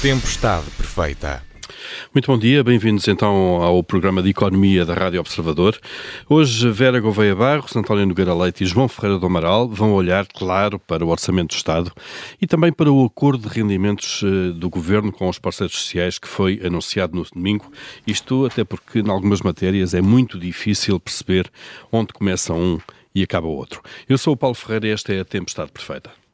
Tempestade Perfeita. Muito bom dia, bem-vindos então ao programa de Economia da Rádio Observador. Hoje Vera Gouveia Barros, António Nogueira Leite e João Ferreira do Amaral vão olhar, claro, para o Orçamento do Estado e também para o acordo de rendimentos eh, do Governo com os parceiros sociais que foi anunciado no domingo. Isto até porque, em algumas matérias, é muito difícil perceber onde começa um e acaba outro. Eu sou o Paulo Ferreira e esta é a Tempestade Perfeita.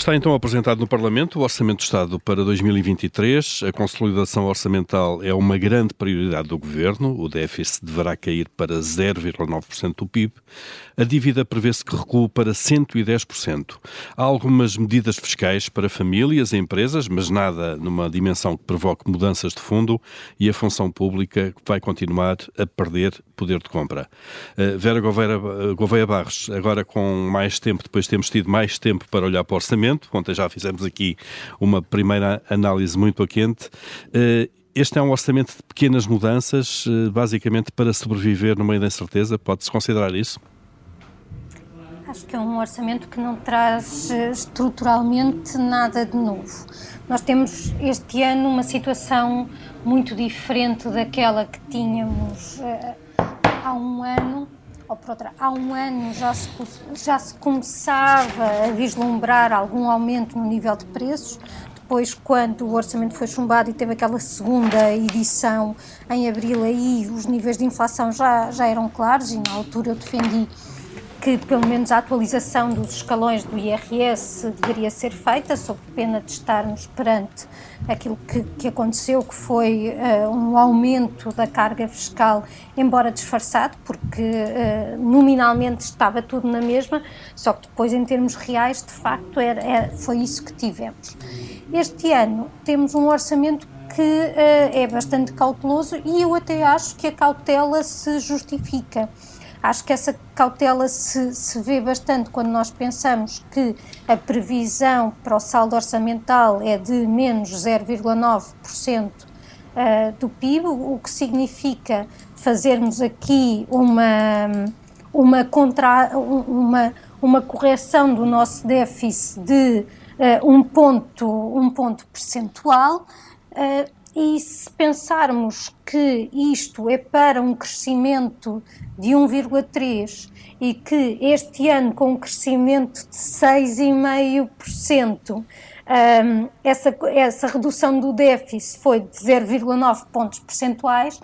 Está então apresentado no Parlamento o Orçamento do Estado para 2023. A consolidação orçamental é uma grande prioridade do Governo. O déficit deverá cair para 0,9% do PIB. A dívida prevê-se que recua para 110%. Há algumas medidas fiscais para famílias e empresas, mas nada numa dimensão que provoque mudanças de fundo e a função pública vai continuar a perder poder de compra. Uh, Vera Gouveia, Gouveia Barros, agora com mais tempo, depois temos tido mais tempo para olhar para o orçamento. Ontem já fizemos aqui uma primeira análise muito a quente. Uh, este é um orçamento de pequenas mudanças, uh, basicamente para sobreviver no meio da incerteza. Pode-se considerar isso? Acho que é um orçamento que não traz estruturalmente nada de novo. Nós temos este ano uma situação muito diferente daquela que tínhamos há um ano, ou por outra, há um ano já se, já se começava a vislumbrar algum aumento no nível de preços. Depois, quando o orçamento foi chumbado e teve aquela segunda edição em abril, aí os níveis de inflação já, já eram claros e na altura eu defendi que pelo menos a atualização dos escalões do IRS deveria ser feita, sob pena de estarmos perante aquilo que, que aconteceu, que foi uh, um aumento da carga fiscal, embora disfarçado, porque uh, nominalmente estava tudo na mesma, só que depois, em termos reais, de facto, era, era foi isso que tivemos. Este ano temos um orçamento que uh, é bastante cauteloso e eu até acho que a cautela se justifica Acho que essa cautela se, se vê bastante quando nós pensamos que a previsão para o saldo orçamental é de menos 0,9% eh, do PIB, o que significa fazermos aqui uma, uma, contra, uma, uma correção do nosso déficit de uh, um, ponto, um ponto percentual. Uh, e se pensarmos que isto é para um crescimento de 1,3 e que este ano com um crescimento de 6,5%, um, essa, essa redução do déficit foi de 0,9 pontos percentuais,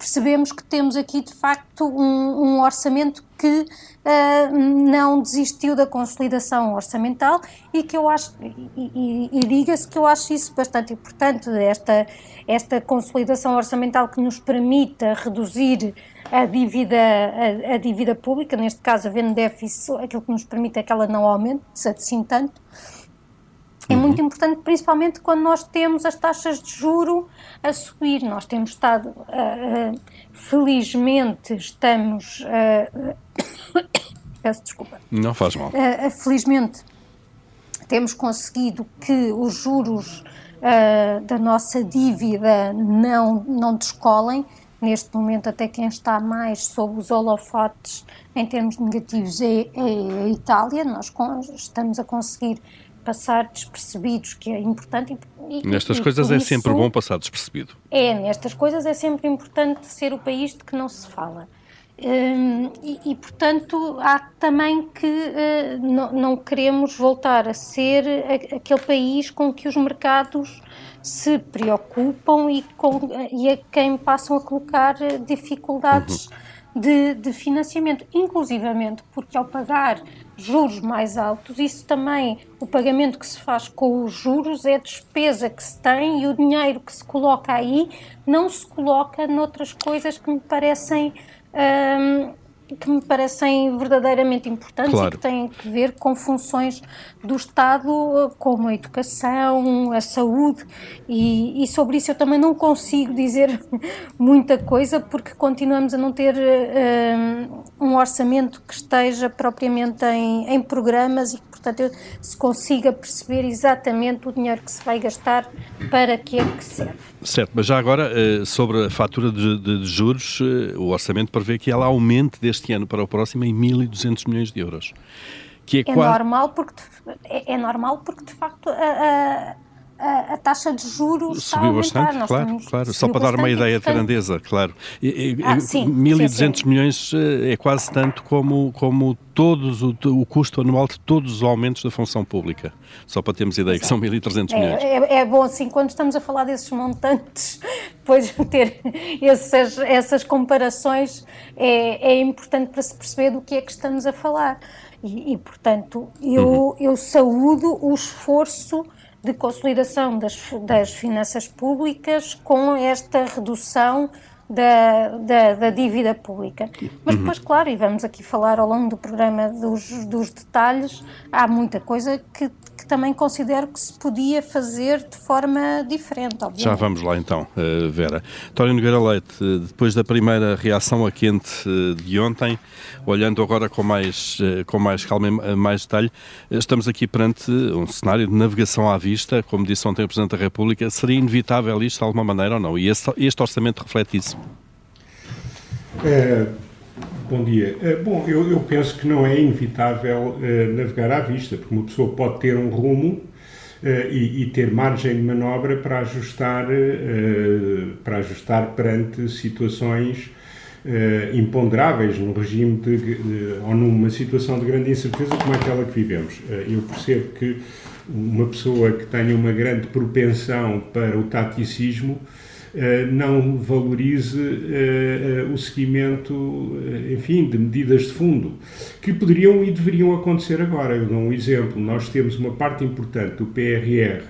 percebemos que temos aqui de facto um, um orçamento que uh, não desistiu da consolidação orçamental e que eu acho, e, e, e diga-se que eu acho isso bastante importante, esta, esta consolidação orçamental que nos permita reduzir a dívida, a, a dívida pública, neste caso havendo déficit, aquilo que nos permite é que ela não aumente assim tanto, é uhum. muito importante, principalmente quando nós temos as taxas de juro a subir. Nós temos estado, uh, uh, felizmente, estamos. Uh, peço desculpa. Não faz mal. felizmente, temos conseguido que os juros da nossa dívida não, não descolem. Neste momento, até quem está mais sob os holofotes em termos negativos é, é a Itália. Nós estamos a conseguir passar despercebidos, que é importante. E, nestas e, coisas é isso, sempre bom passar despercebido. É, nestas coisas é sempre importante ser o país de que não se fala. Hum, e, e, portanto, há também que uh, não, não, queremos voltar a ser a, aquele país com que os mercados se preocupam e, com, e a quem passam a colocar dificuldades. Uhum de, de financiamento, inclusivamente porque ao pagar juros mais altos, isso também, o pagamento que se faz com os juros é despesa que se tem e o dinheiro que se coloca aí não se coloca noutras coisas que me parecem hum, que me parecem verdadeiramente importantes claro. e que têm que ver com funções do Estado, como a educação, a saúde, e, e sobre isso eu também não consigo dizer muita coisa, porque continuamos a não ter uh, um orçamento que esteja propriamente em, em programas e portanto, se consiga perceber exatamente o dinheiro que se vai gastar para que é que serve. Certo, mas já agora, eh, sobre a fatura de, de, de juros, eh, o orçamento prevê que ela aumente deste ano para o próximo em 1.200 milhões de euros que é, é quase... normal porque é, é, normal porque de facto a, a a, a, taxa de juros subiu bastante, Nós claro, temos, claro. Só para dar uma ideia de grandeza, claro. E, ah, sim, 1.200 sim, sim. milhões eh, é quase tanto como, como todos o, o, custo anual de todos os aumentos da função pública. Só para termos ideia, Exato. que são 1.300 milhões. É, é, é, bom, assim, quando estamos a falar desses montantes, depois ter essas, essas comparações é, é importante para se perceber do que é que estamos a falar. E, e portanto, eu, uhum. eu saúdo o esforço de consolidação das, das finanças públicas com esta redução da, da, da, dívida pública. Mas depois, uhum. claro, e vamos aqui falar ao longo do programa dos, dos detalhes, há muita coisa que também considero que se podia fazer de forma diferente, obviamente. Já vamos lá então, eh, Vera. António Nogueira Leite, eh, depois da primeira reação a quente eh, de ontem, olhando agora com mais, com mais calma e mais detalhe, estamos aqui perante um cenário de navegação à vista, como disse ontem o Presidente da República, seria inevitável isto de alguma maneira ou não? E este, este orçamento reflete isso? É Bom dia. Uh, bom, eu, eu, penso que não é inevitável uh, navegar à vista, porque uma pessoa pode ter um rumo uh, e, e, ter margem de manobra para ajustar, para ajustar perante situações imponderáveis num regime de, ou numa situação de grande incerteza como aquela que vivemos. eu percebo que uma pessoa que tenha uma grande propensão para o taticismo eh, não valorize eh, eh, o seguimento, enfim, de medidas de fundo, que poderiam e deveriam acontecer agora. Eu dou um exemplo. Nós temos uma parte importante do PRR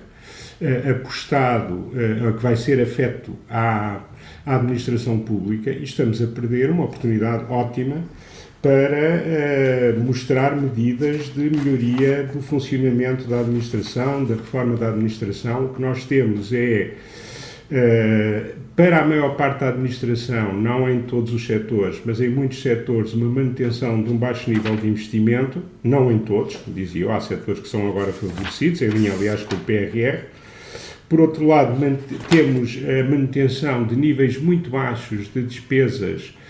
apostado, que vai ser afeto à, administração pública e estamos a perder uma oportunidade ótima para mostrar medidas de melhoria do funcionamento da administração, da reforma da administração. O que nós temos é eh, para a maior parte da administração, não em todos os setores, mas em muitos setores, uma manutenção de um baixo nível de investimento, não em todos, dizia eu, há setores que são agora favorecidos, em linha, aliás, com o PRR. Por outro lado, temos a manutenção de níveis muito baixos de despesas eh,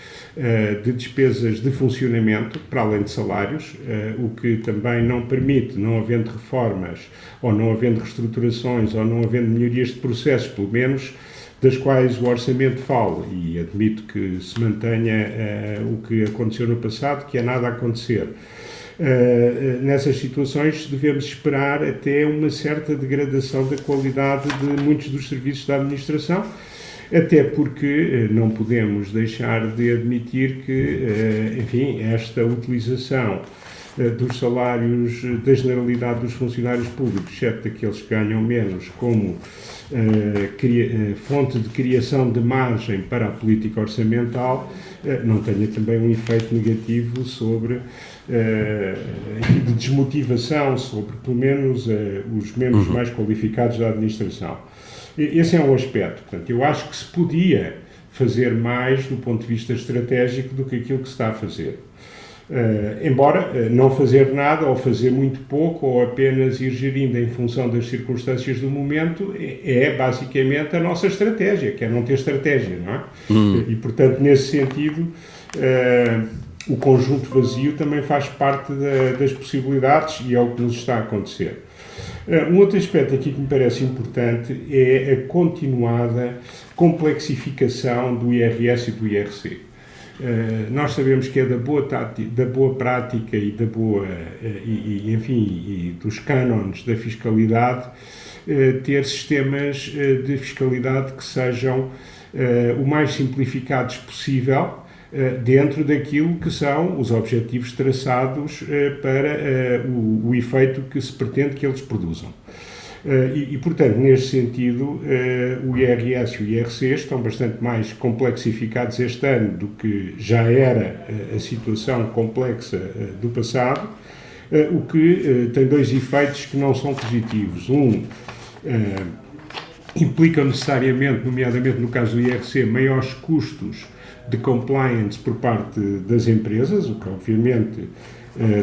de despesas de funcionamento, para além de salários, eh, o que também não permite, não havendo reformas, ou não havendo reestruturações, ou não havendo melhorias de processos, pelo menos, das quais o orçamento fala, e admito que se mantenha uh, o que aconteceu no passado, que é nada a acontecer. Uh, nessas situações devemos esperar até uma certa degradação da qualidade de muitos dos serviços da administração, até porque eh, não podemos deixar de admitir que, eh, enfim, esta utilização eh, dos salários da generalidade dos funcionários públicos, exceto daqueles que ganham menos, como fonte de criação de margem para a política orçamental, não tenha também um efeito negativo sobre de desmotivação sobre pelo menos os membros uhum. mais qualificados da administração. Esse é um aspecto. Portanto, eu acho que se podia fazer mais do ponto de vista estratégico do que aquilo que se está a fazer. Uh, embora uh, não fazer nada ou fazer muito pouco ou apenas ir gerindo em função das circunstâncias do momento é, é basicamente a nossa estratégia, que é não ter estratégia, não é? Hum. E, portanto, nesse sentido, uh, o conjunto vazio também faz parte da, das possibilidades e é o que nos está a acontecer. Eh, um outro aspecto aqui que me parece importante é a continuada complexificação do IRS e do IRC. Uh, nós sabemos que é da boa, da boa prática e da boa, uh, e, e, enfim, e dos cânones da fiscalidade ter sistemas de fiscalidade que sejam o mais simplificados possível eh, dentro daquilo que são os objetivos traçados eh, para eh, o, efeito que se pretende que eles produzam. E, e, portanto, neste sentido, o IRS e o IRC estão bastante mais complexificados este ano do que já era a situação complexa do passado, o que tem dois efeitos que não são positivos. Um, implica necessariamente, nomeadamente no caso do IRC, maiores custos de compliance por parte das empresas, o que obviamente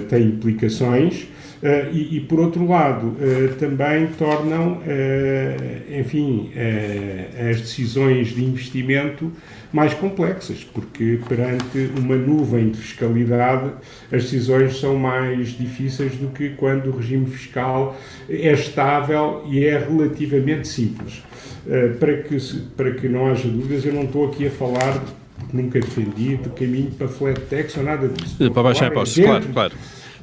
tem implicações. Uh, e, e, por outro lado, uh, também tornam, enfim, as decisões de investimento mais complexas, porque perante uma nuvem de fiscalidade as decisões são mais difíceis do que quando o regime fiscal é estável e é relativamente simples. para, que, para que não haja dúvidas, eu não estou aqui a falar, nunca defendi, de caminho para flat tax ou nada disso. Para baixar impostos, claro, claro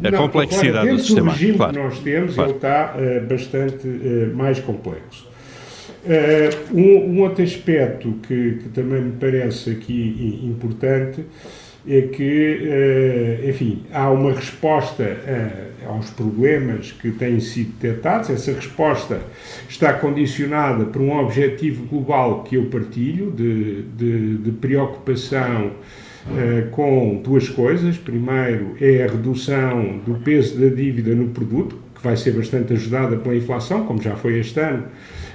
a não, complexidade do sistema. O regime claro. que nós temos claro. ele está uh, bastante uh, mais complexo. Uh, um, um, outro aspecto que, que, também me parece aqui importante que, enfim, há uma resposta aos problemas que têm sido detectados. Essa resposta está condicionada por um objetivo global que eu partilho de, de, de preocupação eh, com duas coisas. Primeiro é a redução do peso da dívida no produto, vai ser bastante ajudada pela inflação, como já foi este ano,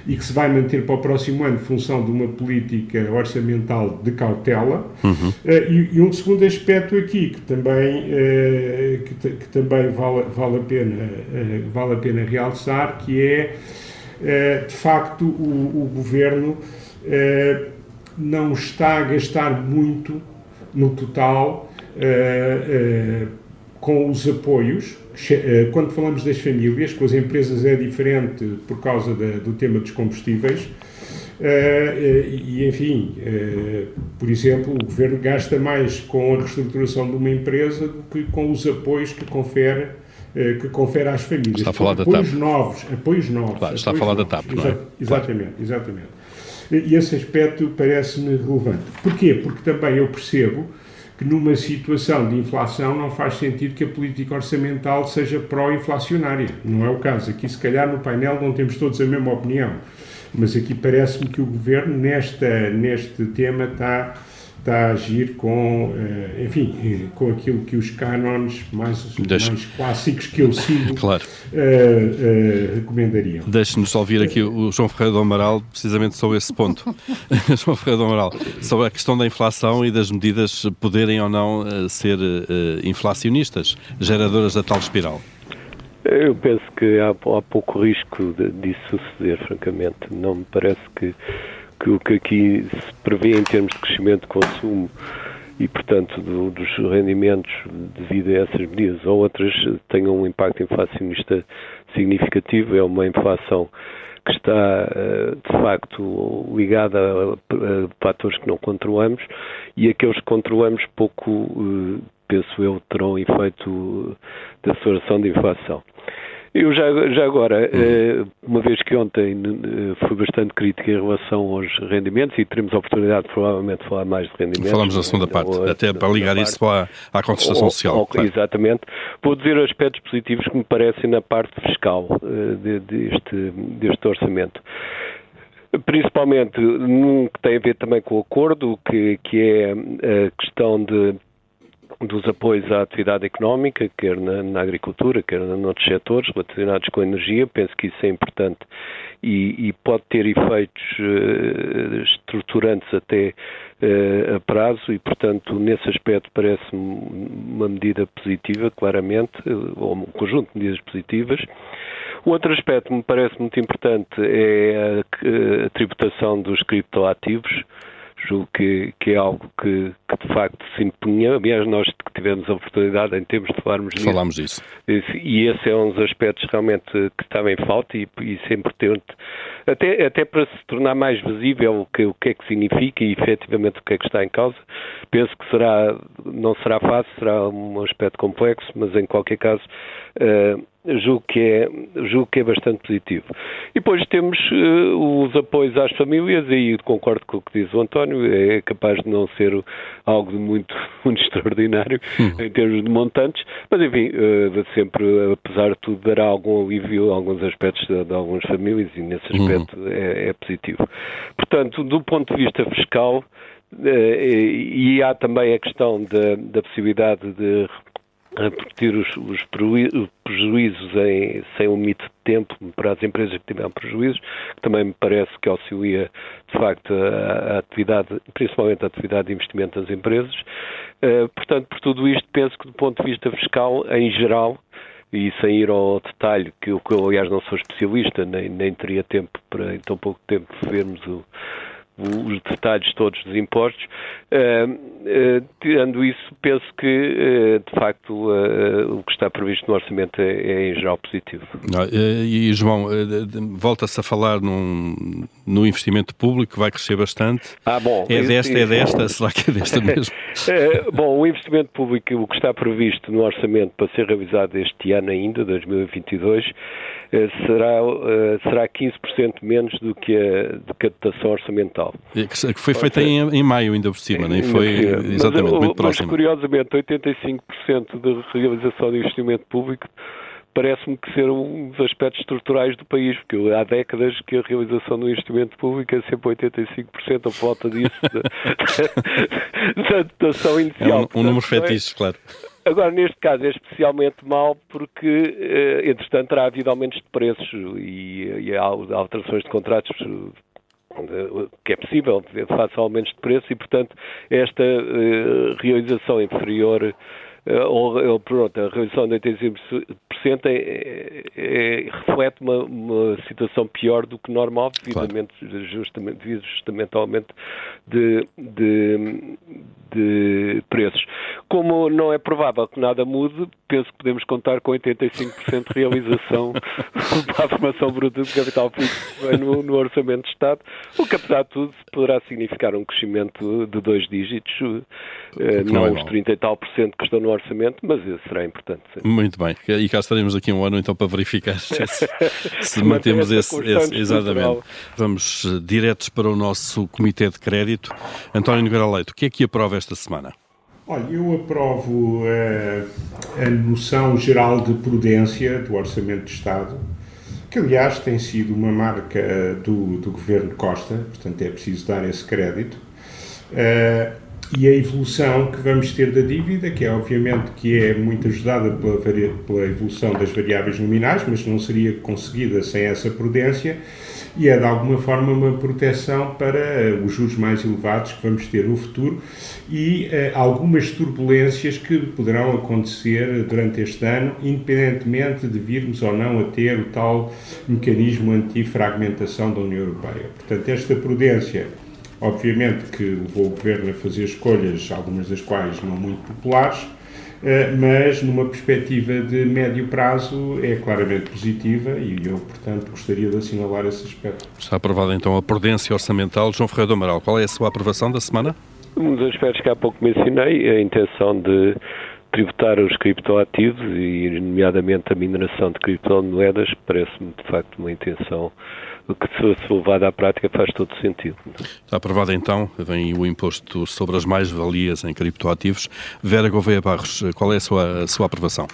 e que se vai manter para o próximo ano, função de uma política orçamental de cautela. Uhum. Uh, e, e, um segundo aspecto aqui, que também, uh, que, que, também vale, vale, a pena, uh, vale a pena realçar, que é, de facto, o, o governo não está a gastar muito no total uh, uh, com os apoios. Eh, quando falamos das famílias, com as empresas é diferente por causa da, do tema dos combustíveis. e, enfim, por exemplo, o governo gasta mais com a reestruturação de uma empresa do que com os apoios que confere que confere às famílias. Está a falar da apoios TAP. novos, apoios novos. Claro, está a falar novos. da TAP, não é? Exatamente, exatamente. E esse aspecto parece-me relevante. Porquê? Porque também eu percebo que numa situação de inflação não faz sentido que a política orçamental seja pró-inflacionária. Não é o caso. Aqui, se calhar, no painel não temos todos a mesma opinião. Mas aqui parece-me que o governo, nesta, neste tema, está está a agir com, eh, enfim, com aquilo que os cânones mais, mais clássicos que eu sigo claro. uh, uh, recomendariam. Deixe-nos ouvir aqui o João Ferreira do Amaral, precisamente sobre esse ponto. João Ferreira do Amaral, sobre a questão da inflação e das medidas poderem ou não ser inflacionistas, geradoras da tal espiral. Eu penso que há, há pouco risco de, disso suceder, francamente. Não me parece que que o que aqui se prevê em termos de crescimento de consumo e, portanto, do, dos rendimentos devido a essas medidas ou outras tenham um impacto inflacionista significativo. É uma inflação que está, eh, de facto, ligada a, fatores que não controlamos e aqueles que controlamos pouco, eh, penso eu, terão efeito de aceleração da inflação. Eu já, já agora, uhum. uma vez que ontem eh, fui bastante crítico em relação aos rendimentos e teremos a oportunidade provavelmente de falar mais de rendimentos. Falamos na segunda parte, até para ligar parte, isso à, à contestação social. Ou, claro. Exatamente. Vou dizer aspectos positivos que me parecem na parte fiscal uh, de, deste, deste orçamento principalmente num que tem a ver também com o acordo, que, que é a questão de dos apoios à atividade económica, quer na, na agricultura, quer noutros setores relacionados com a energia. Penso que isso é importante e, e pode ter efeitos uh, estruturantes até uh, a prazo e, portanto, nesse aspecto parece-me uma medida positiva, claramente, ou um conjunto de medidas positivas. Outro aspecto que me parece muito importante é a, a tributação dos criptoativos julgo que, que é algo que, que, de facto se impunha. Aliás, nós que tivemos a oportunidade em termos de falarmos disso. Falámos disso. E esse é um dos aspectos realmente que está em falta e, e isso é importante, até, até para se tornar mais visível o que, o que é que significa e efetivamente o que é que está em causa. Penso que será, não será fácil, será um aspecto complexo, mas em qualquer caso. Uh, julgo que é, julgo que é bastante positivo. E depois temos uh, os apoios às famílias, e aí concordo com o que diz o António, é capaz de não ser algo muito, muito extraordinário hum. em termos de montantes, mas enfim, uh, sempre, apesar de tudo, dará algum alívio a alguns aspectos de, de algumas famílias e nesse uhum. aspecto hum. é, é positivo. Portanto, do ponto de vista fiscal, uh, e há também a questão da, da possibilidade de repercutir os, os prejuízos em, sem um limite de tempo para as empresas que tiveram prejuízos, que também me parece que auxilia, de facto, a, a atividade, principalmente a atividade de investimento das empresas. Uh, portanto, por tudo isto, penso que do ponto de vista fiscal, em geral, e sem ir ao detalhe, que eu, que eu aliás não sou especialista, nem, nem teria tempo para em tão pouco tempo vermos o, os detalhes todos dos impostos. Uh, uh, tirando isso, penso que, uh, de facto, o que está previsto no orçamento é, é em geral positivo. e, João, volta-se a falar num, no investimento público, vai crescer bastante. Ah, bom. É desta, é desta? Será que é desta mesmo? bom, o investimento público, o que está previsto no orçamento para ser revisado este ano ainda, 2022, será, será 15% menos do que a, dotação orçamental. Que foi feita em, em maio, ainda por cima, nem foi exatamente mas, muito próximo. Mas, curiosamente, 85% da realização de investimento público parece-me que ser um dos aspectos estruturais do país, porque há décadas que a realização do investimento público é sempre 85% a falta disso da dotação inicial. É um, um número é? fetiche, claro. Agora, neste caso, é especialmente mal porque, eh, entretanto, terá havido aumentos de preços e, e há alterações de contratos que é possível face a aumentos de preço e, portanto, esta uh, realização inferior ou, pronto, a realização de 85% é, é, é, reflete uma, uma, situação pior do que normal devidamente, claro. justamente, devido justamente ao aumento de, de, de preços. Como não é provável que nada mude, penso que podemos contar com 85% de realização da formação bruta de capital fixo no, no, Orçamento de Estado, o que, apesar de tudo, poderá significar um crescimento de dois dígitos, eh, não, não é os 30 e tal por cento que estão no Orçamento, mas será importante. Sim. Muito bem, e cá estaremos aqui um ano então para verificar se, se mantemos esse, esse, Exatamente. Vamos uh, diretos para o nosso Comitê de Crédito. António Nogueira Leite, o que é que aprova esta semana? Olha, eu aprovo uh, a noção geral de prudência do Orçamento de Estado, que aliás tem sido uma marca do, do Governo Costa, portanto é preciso dar esse crédito. Uh, e a evolução que vamos ter da dívida, que é obviamente que é muito ajudada pela, pela evolução das variáveis nominais, mas não seria conseguida sem essa prudência, e é de alguma forma uma proteção para eh, os juros mais elevados que vamos ter no futuro e uh, algumas turbulências que poderão acontecer durante este ano, independentemente de virmos ou não a ter o tal mecanismo anti-fragmentação da União Europeia. Portanto, esta prudência obviamente que levou o Governo a fazer escolhas, algumas das quais não muito populares, eh, mas numa perspectiva de médio prazo é claramente positiva e eu, portanto, gostaria de assinalar esse aspecto. Está aprovada então a prudência orçamental. João Ferreira do Amaral, qual é a sua aprovação da semana? Um dos aspectos que há pouco mencionei, a intenção de tributar os criptoativos e, nomeadamente, a mineração de criptomoedas, parece-me, de facto, uma intenção que, se levada à prática, faz todo sentido. Está aprovado então, vem o imposto sobre as mais-valias em criptoativos. Vera Gouveia Barros, qual é a sua, a sua aprovação?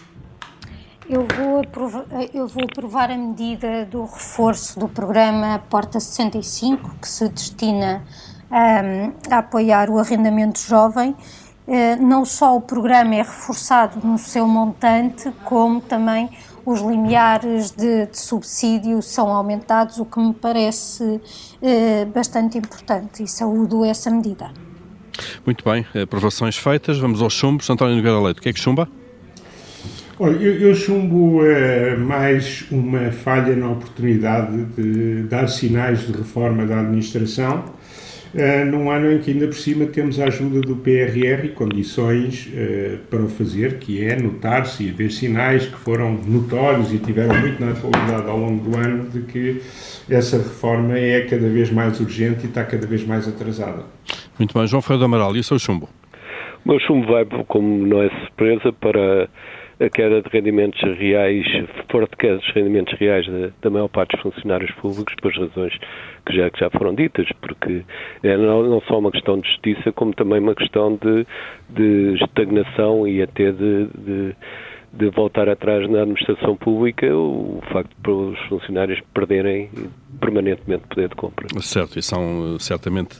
Eu vou, aprovar, eu vou aprovar a medida do reforço do programa Porta 65, que se destina um, a apoiar o arrendamento jovem. Uh, não só o programa é reforçado no seu montante, como também os limiares de, de subsídio são aumentados, o que me parece eh, bastante importante e saúdo essa medida. Muito bem, aprovações feitas, vamos aos chumbos. António Nogueira Leite, o que é que chumba? Olha, eu, eu chumbo eh, mais uma falha na oportunidade de dar sinais de reforma da administração uh, num ano em que ainda por cima temos a ajuda do PRR e condições uh, para o fazer, que é notar-se e haver sinais que foram notórios e tiveram muito na atualidade ao longo do ano de que essa reforma é cada vez mais urgente e está cada vez mais atrasada. Muito bem, João Ferreira do Amaral, e o seu chumbo? O meu chumbo vai, como não é surpresa, para a queda de rendimentos reais, forte queda de rendimentos reais da, da maior parte dos funcionários públicos, por razões que já, que já foram ditas, porque é não, não só uma questão de justiça, como também uma questão de, de estagnação e até de, de de voltar atrás na administração pública, o facto de os funcionários perderem permanentemente poder de compra. Certo, e são certamente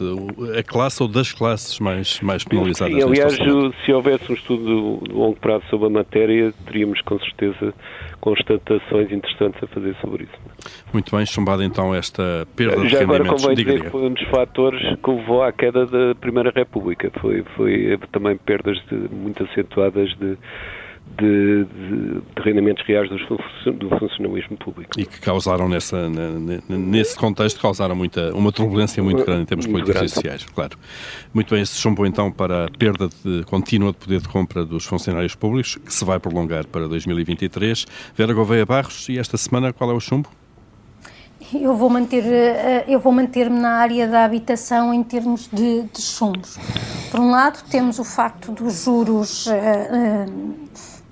a classe ou das classes mais, mais penalizadas. Sim, aliás, se houvesse um estudo de longo prazo sobre a matéria, teríamos com certeza constatações interessantes a fazer sobre isso. Muito bem, chumbada então esta perda Já de agora convém dizer que foi um dos fatores que levou à queda da Primeira República. Foi, foi também perdas de, muito acentuadas de de, de, de, rendimentos reais do, do, funcionalismo público. E que causaram, nessa, nesse contexto, causaram muita, uma turbulência muito grande em termos políticos e sociais, claro. Muito bem, esse chumbo então para a perda de, contínua de poder de compra dos funcionários públicos, que se vai prolongar para 2023. Vera Gouveia Barros, e esta semana qual é o chumbo? Eu vou manter eh, eu vou manter-me na área da habitação em termos de, de chumbos. Por um lado, temos o facto dos juros uh, uh,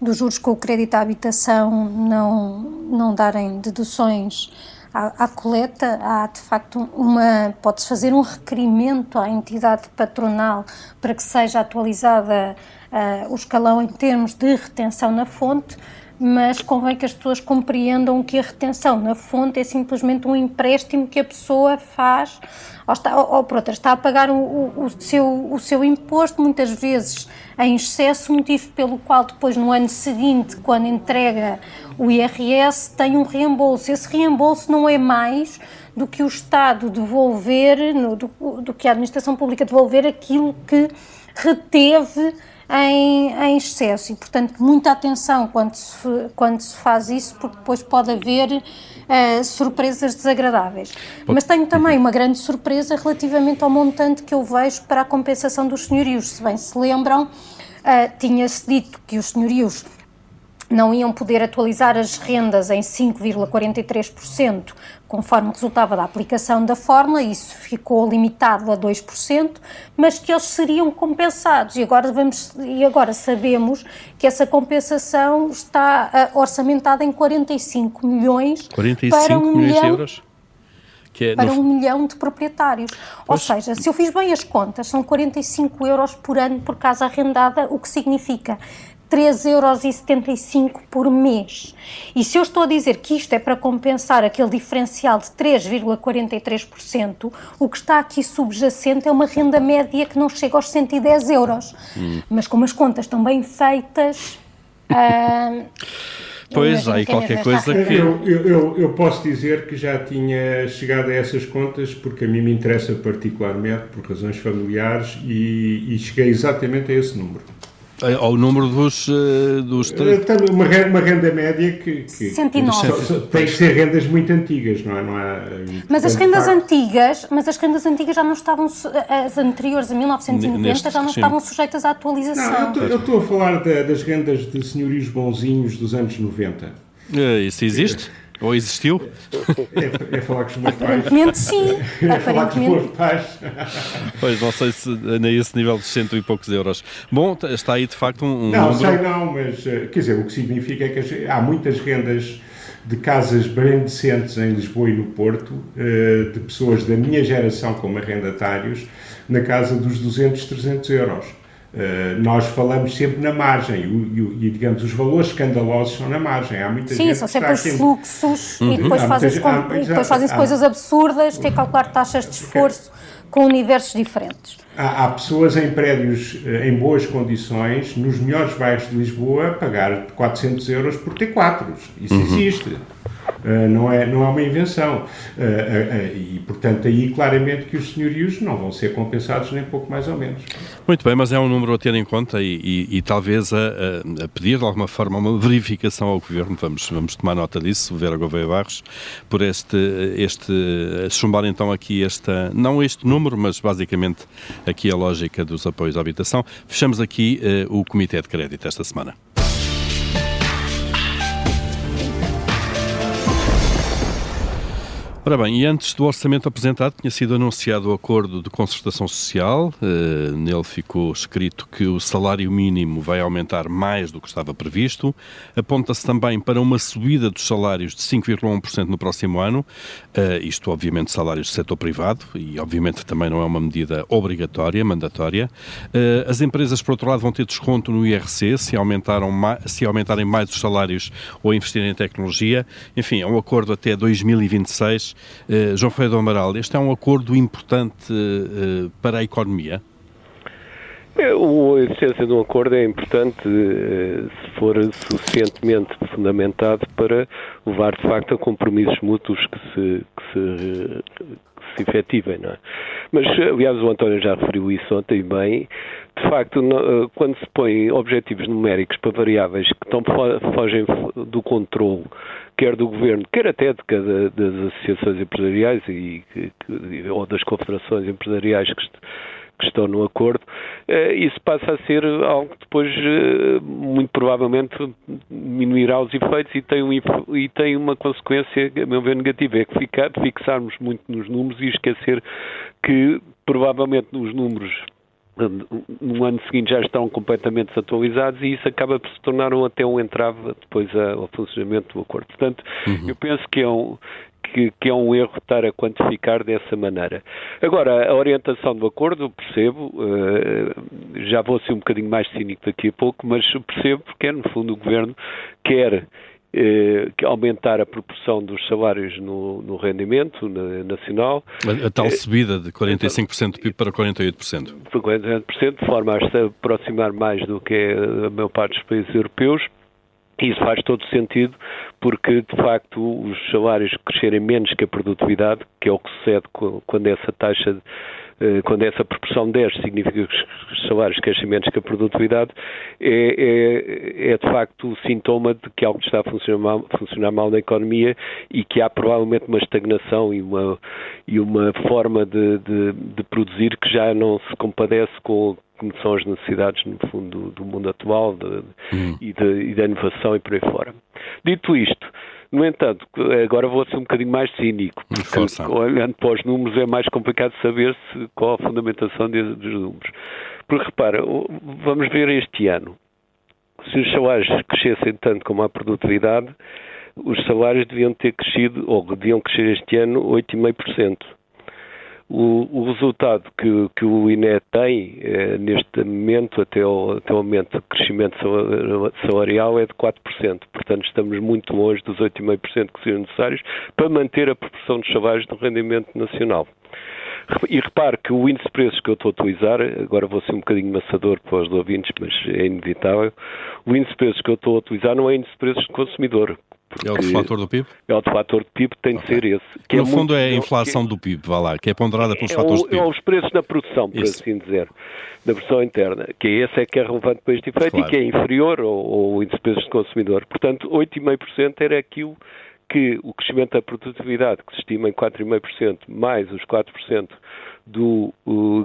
dos juros com o crédito à habitação não, não darem deduções à, à coleta, há de facto uma. pode-se fazer um requerimento à entidade patronal para que seja atualizada uh, o escalão em termos de retenção na fonte mas convém que as pessoas compreendam que a retenção na fonte é simplesmente um empréstimo que a pessoa faz, ou, está, ou, ou está a pagar o, o, seu, o seu imposto, muitas vezes em excesso, motivo pelo qual depois no ano seguinte, quando entrega o IRS, tem um reembolso. Esse reembolso não é mais do que o Estado devolver, no, do, do que a administração pública devolver aquilo que reteve em, em excesso e, portanto, muita atenção quando se, quando se faz isso, porque depois pode haver uh, surpresas desagradáveis. Mas tenho também uma grande surpresa relativamente ao montante que eu vejo para a compensação dos senhorios. Se bem se lembram, uh, tinha-se dito que os senhorios não iam poder atualizar as rendas em 5,43%, conforme resultava da aplicação da fórmula, isso ficou limitado a 2%, mas que eles seriam compensados. E agora, vamos, e agora sabemos que essa compensação está uh, orçamentada em 45 milhões 45 para um milhões milhão, de euros? É para no... um milhão de proprietários. Pois. Ou seja, se eu fiz bem as contas, são 45 euros por ano por casa arrendada, o que significa 3,75 euros por mês. E se eu estou a dizer que isto é para compensar aquele diferencial de 3,43%, o que está aqui subjacente é uma renda média que não chega aos 110 euros. Hum. Mas como as contas estão bem feitas. uh, Pois, há aí qualquer coisa que. Eu, eu, eu, posso dizer que já tinha chegado a essas contas porque a mim me interessa particularmente, por razões familiares, e, e cheguei exatamente a esse número. Ao número dos. Uh, dos... Uh, uma, renda, uma renda média que, que, 109. tem que ser rendas muito antigas, não é? Não há, mas as rendas facto... antigas, mas as rendas antigas já não estavam, as anteriores a 1990 Neste já não estavam sujeitas à atualização. Não, eu estou a falar da, das rendas de senhorios bonzinhos dos anos 90. Uh, isso existe? Ou existiu? É, é falar com os meus pais. Aparentemente sim. É falar com os meus pais. Pois, não sei se nesse nível de cento e poucos euros. Bom, está aí de facto um. Não, número... sei não, mas eh, quer dizer, o que significa é que há muitas rendas de casas bem decentes em Lisboa e no Porto, eh, de pessoas da minha geração como arrendatários, na casa dos 200, 300 euros. Uh, nós falamos sempre na margem e, e, digamos, os valores escandalosos são na margem. Há muita Sim, são sempre os fluxos uhum. e depois fazem-se fazem coisas absurdas, que é calcular taxas de esforço com universos diferentes. Há, há, pessoas em prédios eh, em boas condições, nos melhores bairros de Lisboa, a pagar 400 euros por T4. Isso uhum. existe. Uh, não, é, não é uma invenção. Uh, uh, e, portanto, aí claramente que os senhorios não vão ser compensados nem pouco mais ou menos. Muito bem, mas é um número a ter em conta e, e, e talvez a, a, pedir de alguma forma uma verificação ao Governo, vamos, vamos tomar nota disso, Vera Gouveia Barros, por este, este chumbar então aqui esta, não este número, mas basicamente aqui a lógica dos apoios à habitação. Fechamos aqui o Comitê de Crédito esta semana. Ora bem, e antes do orçamento apresentado, tinha sido anunciado o acordo de concertação social. Uh, nele ficou escrito que o salário mínimo vai aumentar mais do que estava previsto. Aponta-se também para uma subida dos salários de 5,1% no próximo ano. Uh, isto, obviamente, salários do setor privado e, obviamente, também não é uma medida obrigatória, mandatória. Uh, as empresas, por outro lado, vão ter desconto no IRC se, aumentaram se aumentarem mais os salários ou investirem em tecnologia. Enfim, é um acordo até 2026 Uh, João Ferreira do Amaral, este é um acordo importante uh, para a economia? É, a existência de um acordo é importante se for suficientemente fundamentado para levar, de facto, a compromissos mútuos que se, que se, se efetivem. Não é? Mas, aliás, o António já referiu isso ontem bem. De facto, quando se põe objetivos numéricos para variáveis que estão, fogem do controle quer do governo, quer até de cada das associações empresariais e, ou das confederações empresariais que, que estão no acordo, eh, isso passa a ser algo que depois, eh, muito provavelmente, diminuirá os efeitos e tem, um, e tem uma consequência, a meu ver, negativa, é que ficar, fixarmos muito nos números e esquecer que, provavelmente, nos números no ano seguinte já estão completamente desatualizados e isso acaba por se tornar até um entrave depois ao funcionamento do acordo. Portanto, uhum. eu penso que é um, que, que, é um erro estar a quantificar dessa maneira. Agora, a orientação do acordo, percebo, uh, já vou ser um bocadinho mais cínico daqui a pouco, mas percebo porque, no fundo, o Governo quer eh, aumentar a proporção dos salários no, no rendimento na, nacional. A, a tal eh, subida de 45% do PIB para 48%. Para 48%, de forma a se aproximar mais do que é a maior parte dos países europeus. Isso faz todo sentido, porque de facto os salários crescerem menos que a produtividade, que é o que sucede quando essa taxa eh, quando essa proporção desce, significa que os salários crescem menos que a produtividade, é, é, é, de facto sintoma de que algo está a funcionar mal, funcionar mal na economia e que há provavelmente uma estagnação e uma, e uma forma de, de, de produzir que já não se compadece com, como são as necessidades, no fundo, do, mundo atual de, hum. e, de, e da inovação e por aí fora. Dito isto, no entanto, agora vou ser um bocadinho mais cínico, porque olhando para os números é mais complicado saber se, qual a fundamentação dos números. Porque repara, vamos ver este ano. Se os salários crescessem tanto como a produtividade, os salários deviam ter crescido, ou deviam crescer este ano, 8,5%. O, o resultado que, que, o INE tem eh, neste momento, até o, até o momento de crescimento salarial, é de 4%. Portanto, estamos muito longe dos 8,5% que seriam necessários para manter a proporção dos salários do rendimento nacional. E repare que o índice de preços que eu estou a utilizar, agora vou ser um bocadinho maçador para os ouvintes, mas é inevitável, o índice de preços que eu estou a utilizar não é índice de preços de consumidor, é o fator do PIB? É o fator do PIB, tem okay. de ser esse. Que no é fundo muito, é a inflação que, do PIB, vá lá, que é ponderada pelos é fatores o, do PIB. É os preços da produção, por Isso. assim dizer, da produção interna, que é esse é que é relevante para este efeito claro. e que é inferior ao, ao índice de preços de consumidor. Portanto, 8,5% era aquilo que o crescimento da produtividade, que se estima em 4,5%, mais os 4% do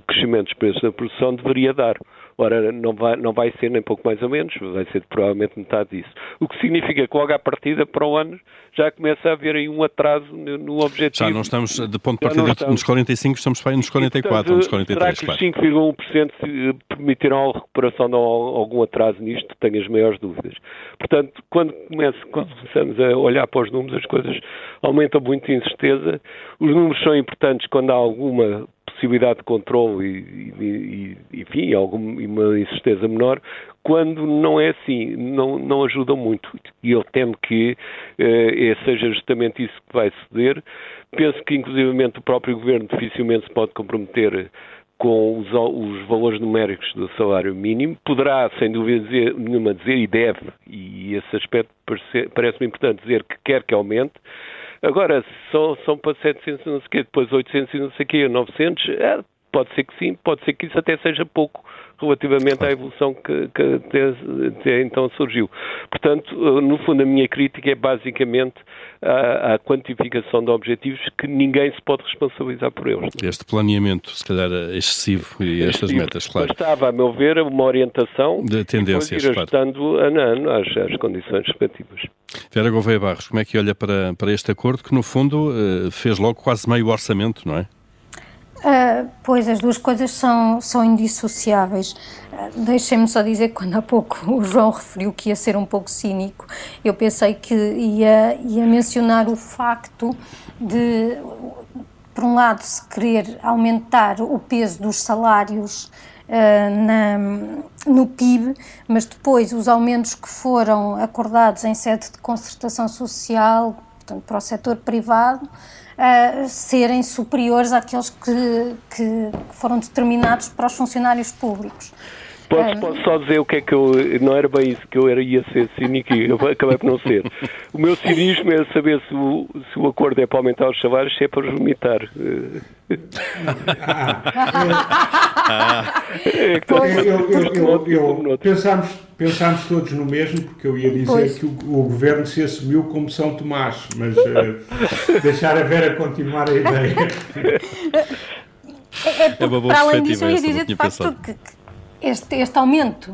crescimento dos preços da produção, deveria dar. Ora, não vai, não vai ser nem pouco mais ou menos, vai ser provavelmente metade disso. O que significa que logo à partida, para o ano, já começa a haver aí um atraso no objetivo. Já não estamos, de ponto de partida, estamos. nos 45, estamos para nos 44, nos 43. Será que os 5,1% permitirão a recuperação de algum atraso nisto? Tenho as maiores dúvidas. Portanto, quando, quando começamos a olhar para os números, as coisas aumentam muito a incerteza. Os números são importantes quando há alguma possibilidade de controle e, e, enfim, alguma incerteza menor, quando não é assim, não, não ajudam muito. E eu temo que eh, seja justamente isso que vai suceder. Penso que, inclusivamente, o próprio Governo dificilmente se pode comprometer com os, os, valores numéricos do salário mínimo, poderá, sem dúvida dizer, nenhuma dizer, e deve, e esse aspecto parece-me importante dizer que quer que aumente, Agora, só são para 700 não sei o quê, depois 800 e não sei o quê, 900, é, pode ser que sim, pode ser que isso até seja pouco relativamente à evolução que, que até, até, então surgiu. Portanto, no fundo, a minha crítica é basicamente a, a, quantificação de objetivos que ninguém se pode responsabilizar por eles. Este planeamento, se calhar, excessivo e estas metas, claro. Bastava, a meu ver, uma orientação de tendências, e ir ajustando claro. ano a ano às, às condições respectivas. Vera Gouveia Barros, como é que olha para, para este acordo que, no fundo, eh, fez logo quase meio orçamento, não é? Uh, pois, as duas coisas são, são indissociáveis. Uh, Deixem-me só dizer que quando há pouco o João referiu que ia ser um pouco cínico, eu pensei que ia, ia mencionar o facto de, por um lado, se querer aumentar o peso dos salários uh, na, no PIB, mas depois os aumentos que foram acordados em sede de concertação social, portanto, para o setor privado, uh, serem superiores àqueles que, que foram determinados para os funcionários públicos. Posso, posso, só dizer o que é que eu. Não era bem isso que eu era, ia ser cínico e eu acabei por não ser. O meu cinismo é saber se o, se o acordo é para aumentar os salários, se é para os limitar. pensámos, pensámos todos no mesmo, porque eu ia dizer pois. que o, o, governo se assumiu como São Tomás, mas uh, deixar a Vera continuar a ideia. É, é porque, para além disso, eu ia dizer de facto que, que este, este aumento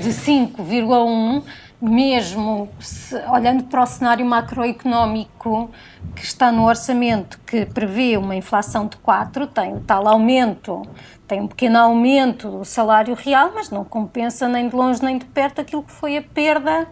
de 5,1, mesmo se, olhando para o cenário macroeconómico que está no orçamento, que prevê uma inflação de 4, tem tal aumento, tem um pequeno aumento do salário real, mas não compensa nem de longe nem de perto aquilo que foi a perda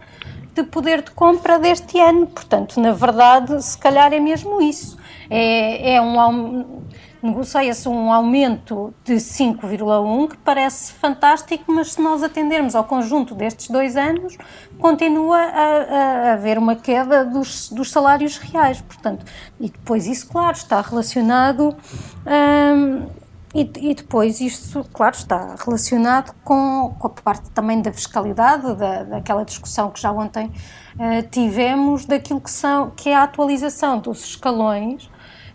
de poder de compra deste ano. Portanto, na verdade, se calhar é mesmo isso. É, é um negocia-se um aumento de 5,1, que parece fantástico, mas se nós atendermos ao conjunto destes dois anos, continua a, a haver uma queda dos, dos, salários reais. Portanto, e depois isso, claro, está relacionado. Hum, e, e, depois isto, claro, está relacionado com, com a parte também da fiscalidade, da, daquela discussão que já ontem uh, tivemos, daquilo que, são, que é a atualização dos escalões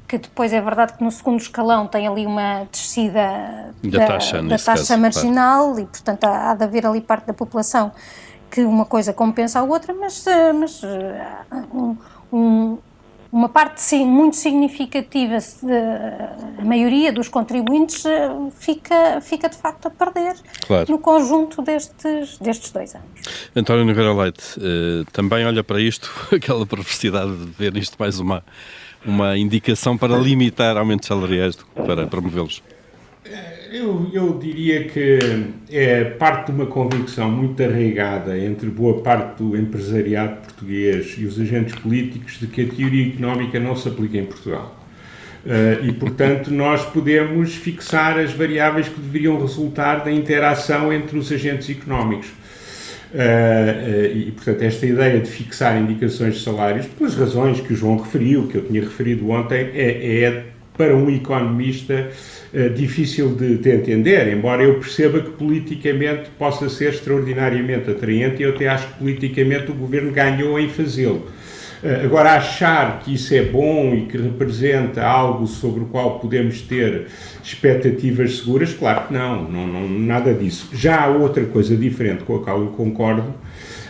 que depois é verdade que no segundo escalão tem ali uma descida da, da taxa, da taxa caso, marginal claro. e, portanto, há, há, de haver ali parte da população que uma coisa compensa a outra, mas, eh, mas eh, um, um, uma parte sim, muito significativa, a maioria dos contribuintes eh, fica, fica de facto a perder claro. no conjunto destes, destes dois anos. António Nogueira Leite, também olha para isto, aquela perversidade de ver isto mais uma uma indicação para limitar aumentos salariais para promovê-los? Eu, eu, diria que é parte de uma convicção muito arraigada entre boa parte do empresariado português e os agentes políticos de que a teoria económica não se aplica em Portugal. Uh, e, portanto, nós podemos fixar as variáveis que deveriam resultar da interação entre os agentes económicos. Uh, e, portanto, esta ideia de fixar indicações de salários, pelas razões que o João referiu, que eu tinha referido ontem, é, é para um economista uh, difícil de, de, entender, embora eu perceba que politicamente possa ser extraordinariamente atraente e eu até acho que politicamente o governo ganhou em fazê-lo. Eh, agora, achar que isso é bom e que representa algo sobre o qual podemos ter expectativas seguras, claro que não, não, não nada disso. Já há outra coisa diferente com a qual eu concordo,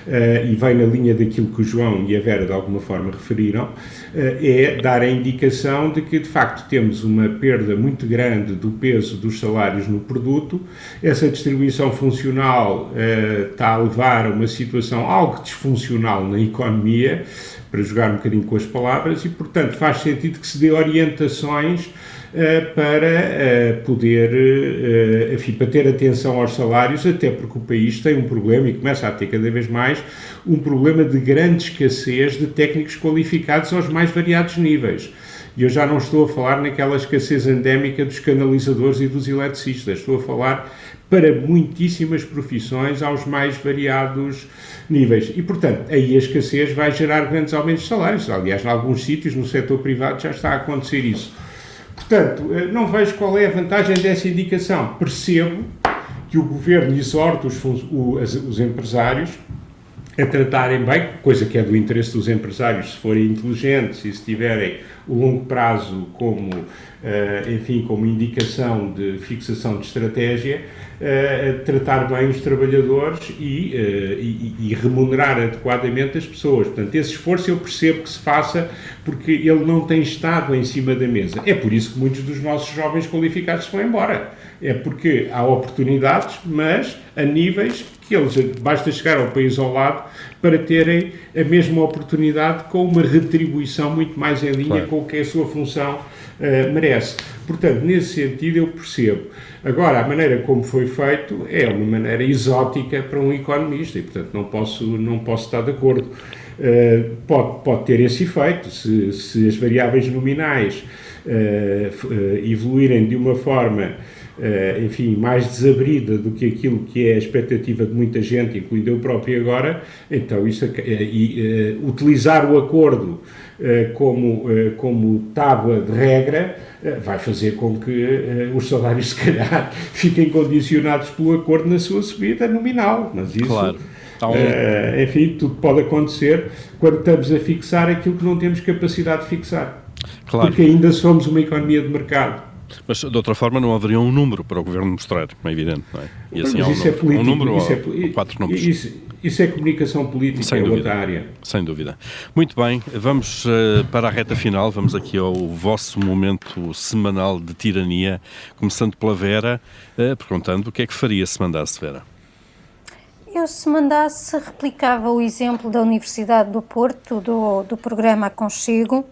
Uh, e vem na linha daquilo que o João e a Vera de alguma forma referiram, uh, é dar a indicação de que de facto temos uma perda muito grande do peso dos salários no produto, essa distribuição funcional uh, está a levar a uma situação algo disfuncional na economia, para jogar um bocadinho com as palavras, e, portanto, faz sentido que se dê orientações uh, para uh, poder, uh, enfim, para ter atenção aos salários, até porque o país tem um problema, e começa a ter cada vez mais, um problema de grande escassez de técnicos qualificados aos mais variados níveis. E eu já não estou a falar naquela escassez endémica dos canalizadores e dos eletricistas, estou a falar para muitíssimas profissões aos mais variados níveis. E, portanto, aí a escassez vai gerar grandes aumentos de salários. Aliás, em alguns sítios, no setor privado, já está a acontecer isso. Portanto, eh, não vejo qual é a vantagem dessa indicação. Percebo que o governo exorta os, os, os empresários a tratarem bem, coisa que é do interesse dos empresários, se forem inteligentes e se tiverem o longo prazo como, uh, enfim, como indicação de fixação de estratégia, uh, tratar bem os trabalhadores e, uh, e, e, remunerar adequadamente as pessoas. Portanto, esse esforço eu percebo que se faça porque ele não tem estado em cima da mesa. É por isso que muitos dos nossos jovens qualificados se vão embora. É porque há oportunidades, mas a níveis que eles basta chegar ao país ao lado para terem a mesma oportunidade com uma retribuição muito mais em linha claro. com o que a sua função uh, merece. Portanto, nesse sentido eu percebo. Agora, a maneira como foi feito é uma maneira exótica para um economista e, portanto, não posso, não posso estar de acordo. Uh, pode, pode ter esse efeito se, se as variáveis nominais uh, evoluírem de uma forma Uh, enfim, mais desabrida do que aquilo que é a expectativa de muita gente, incluindo eu próprio agora, então isso, uh, e, uh, utilizar o acordo como, como tábua de regra, vai fazer com que os salários, se calhar, fiquem condicionados pelo acordo na sua subida nominal. Mas isso. Claro. Um... enfim, tudo pode acontecer quando estamos a fixar aquilo que não temos capacidade de fixar. Claro. Porque ainda somos uma economia de mercado. Mas, de outra forma, não haveria um número para o Governo mostrar, é evidente, não é? E assim, Mas isso um, é político. Um número isso ou, é, quatro números. Isso, isso, é comunicação política, Sem é dúvida. outra área. Sem dúvida. Muito bem, vamos uh, para a reta final, vamos aqui ao vosso momento semanal de tirania, começando pela Vera, uh, perguntando o que é que faria se mandasse Vera. Eu, se mandasse, replicava o exemplo da Universidade do Porto, do, do programa Aconchego,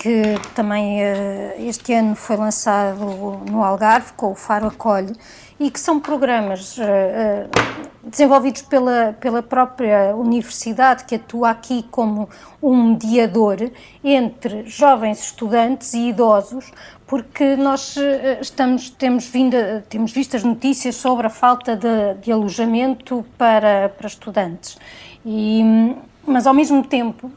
que também uh, este ano foi lançado no Algarve, com o Faro Acolhe, e que são programas uh, desenvolvidos pela, pela própria universidade, que atua aqui como um mediador entre jovens estudantes e idosos, porque nós estamos, temos, vindo, temos visto as notícias sobre a falta de, de alojamento para, para estudantes. E, mas ao mesmo tempo,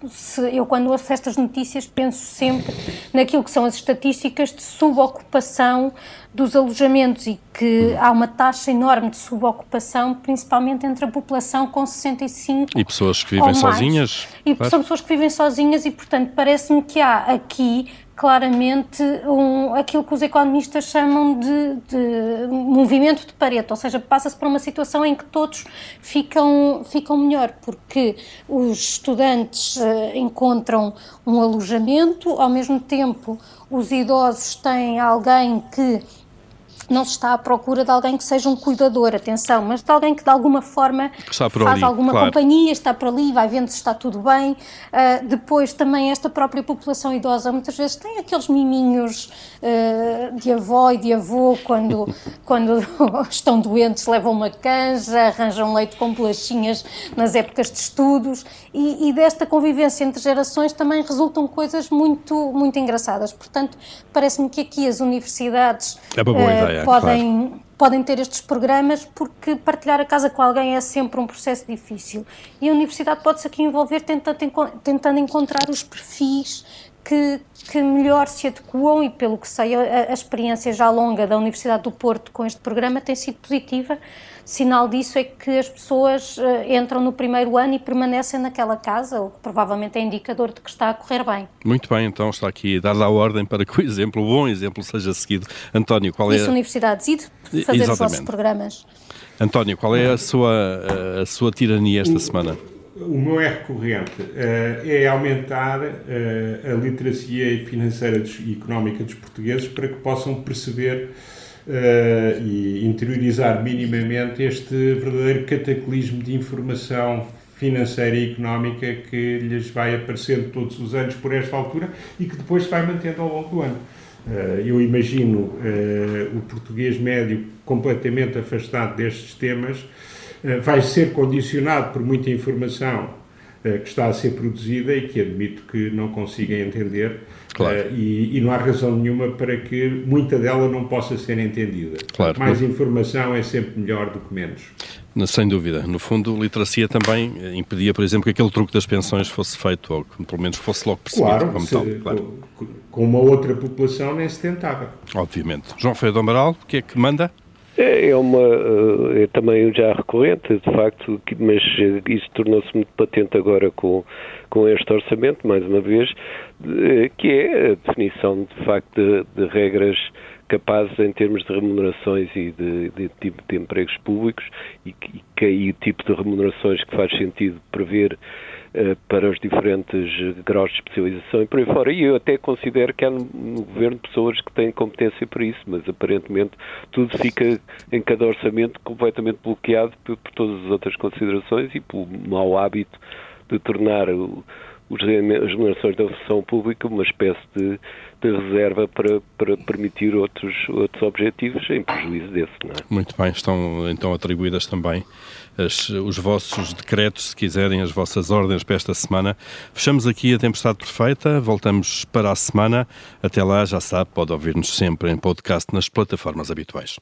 eu quando ouço estas notícias penso sempre naquilo que são as estatísticas de subocupação dos alojamentos e que há uma taxa enorme de subocupação, principalmente entre a população com 65 E pessoas que vivem sozinhas. E claro. são pessoas que vivem sozinhas e, portanto, parece-me que há aqui claramente um, aquilo que os economistas chamam de, de movimento de Pareto, ou seja, passa-se para uma situação em que todos ficam, ficam melhor, porque os estudantes uh, encontram um alojamento, ao mesmo tempo os idosos têm alguém que não se está à procura de alguém que seja um cuidador, atenção, mas de alguém que de alguma forma faz ali, alguma claro. companhia, está por ali, vai vendo se está tudo bem. Uh, depois também esta própria população idosa muitas vezes tem aqueles miminhos uh, de avó e de avô quando, quando estão doentes, levam uma canja, arranjam leite com bolachinhas nas épocas de estudos e, e desta convivência entre gerações também resultam coisas muito, muito engraçadas. Portanto, parece-me que aqui as universidades é uma boa uh, ideia, podem, claro. podem ter estes programas porque partilhar a casa com alguém é sempre um processo difícil. E a universidade pode-se aqui envolver tentando, tentando encontrar os perfis que, que, melhor se adequam e, pelo que sei, a, a, experiência já longa da Universidade do Porto com este programa tem sido positiva. Sinal disso é que as pessoas uh, entram no primeiro ano e permanecem naquela casa, o que provavelmente é indicador de que está a correr bem. Muito bem, então está aqui dada a ordem para que o exemplo, o bom exemplo, seja seguido. António, qual é... Isso, universidades, e de fazer Exatamente. os vossos programas. António, qual é a sua, a sua tirania esta semana? O meu é recorrente uh, é aumentar uh, a literacia financeira e económica dos portugueses para que possam perceber uh, e interiorizar minimamente este verdadeiro cataclismo de informação financeira e económica que lhes vai aparecendo todos os anos por esta altura e que depois se vai mantendo ao longo do ano. eu imagino o português médio completamente afastado destes temas eh, vai ser condicionado por muita informação eh, que está a ser produzida e que admito que não consiga entender. Claro. Uh, e, e, não há razão nenhuma para que muita dela não possa ser entendida. Claro. Mais informação é sempre melhor do que menos. Sem dúvida. No fundo, literacia também impedia, por exemplo, que aquele truque das pensões fosse feito, ou que pelo menos fosse logo percebido claro, como se, tal. Claro. Com uma outra população nem se tentava. Obviamente. João Feio do Amaral, o que é que manda? É, é uma eh, é também já recorrente, de facto, mas isso tornou-se muito patente agora com, com este orçamento, mais uma vez, que é a definição de facto de, de regras capazes em termos de remunerações e de, de tipo de empregos públicos e, e, e o tipo de remunerações que faz sentido prever eh, para os diferentes graus de especialização e por aí fora. E eu até considero que há no, no governo pessoas que têm competência para isso, mas aparentemente tudo fica em cada orçamento completamente bloqueado por, por todas as outras considerações e pelo mau hábito de tornar o, os, as remunerações da função pública uma espécie de, de reserva para, para permitir outros, outros objetivos em prejuízo desse. É? Muito bem, estão então atribuídas também as, os vossos decretos, se quiserem, as vossas ordens para esta semana. Fechamos aqui a Tempestade Perfeita, voltamos para a semana. Até lá, já sabe, pode ouvir-nos sempre em podcast nas plataformas habituais.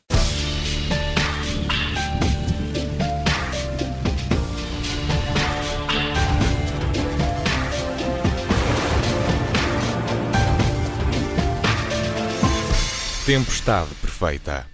Tempestade Perfeita.